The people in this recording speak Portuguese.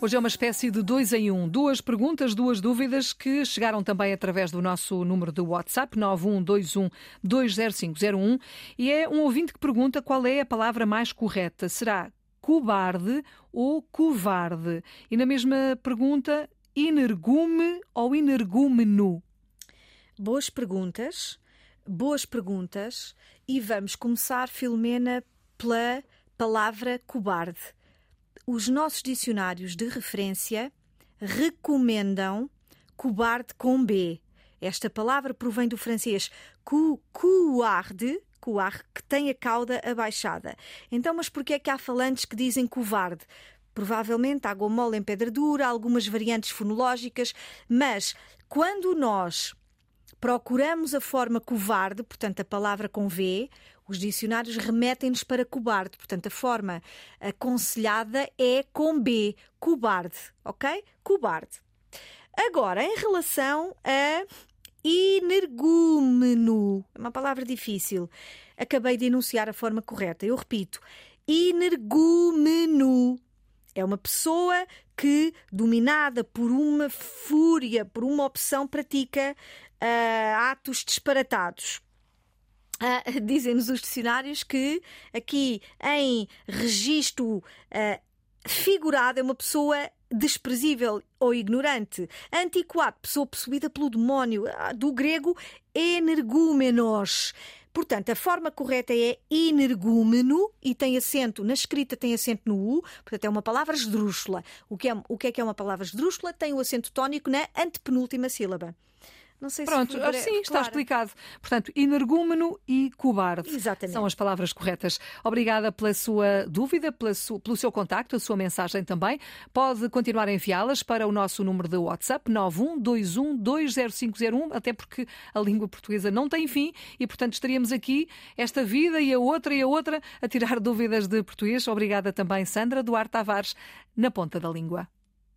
Hoje é uma espécie de dois em um. Duas perguntas, duas dúvidas que chegaram também através do nosso número de WhatsApp, 912120501. E é um ouvinte que pergunta qual é a palavra mais correta. Será cobarde ou covarde? E na mesma pergunta, energume ou energúmeno? Boas perguntas, boas perguntas. E vamos começar, Filomena, pela palavra cobarde os nossos dicionários de referência recomendam cobarde com B. Esta palavra provém do francês couarde, couard, que tem a cauda abaixada. Então, mas por que é que há falantes que dizem covarde? Provavelmente água mole em pedra dura, algumas variantes fonológicas, mas quando nós procuramos a forma covarde, portanto a palavra com V, os dicionários remetem-nos para cobarde, portanto a forma aconselhada é com B, cobarde, ok? Cobarde. Agora, em relação a energúmeno, é uma palavra difícil. Acabei de enunciar a forma correta. Eu repito, energúmeno é uma pessoa que, dominada por uma fúria, por uma opção, pratica uh, atos disparatados. Uh, Dizem-nos os dicionários que aqui em registro uh, figurado é uma pessoa desprezível ou ignorante. Antiquado, pessoa possuída pelo demónio, do grego energúmenos. Portanto, a forma correta é energúmeno e tem acento, na escrita tem acento no U, portanto é uma palavra esdrúxula. O que é, o que é que é uma palavra esdrúxula? Tem o acento tónico na antepenúltima sílaba. Não sei Pronto, se Pronto, sim, está explicado. Portanto, energúmeno e cobarde Exatamente. são as palavras corretas. Obrigada pela sua dúvida, pela su... pelo seu contacto, a sua mensagem também. Pode continuar a enviá-las para o nosso número de WhatsApp 912120501, até porque a língua portuguesa não tem fim e, portanto, estaríamos aqui esta vida e a outra e a outra a tirar dúvidas de português. Obrigada também, Sandra Duarte Tavares, na ponta da língua.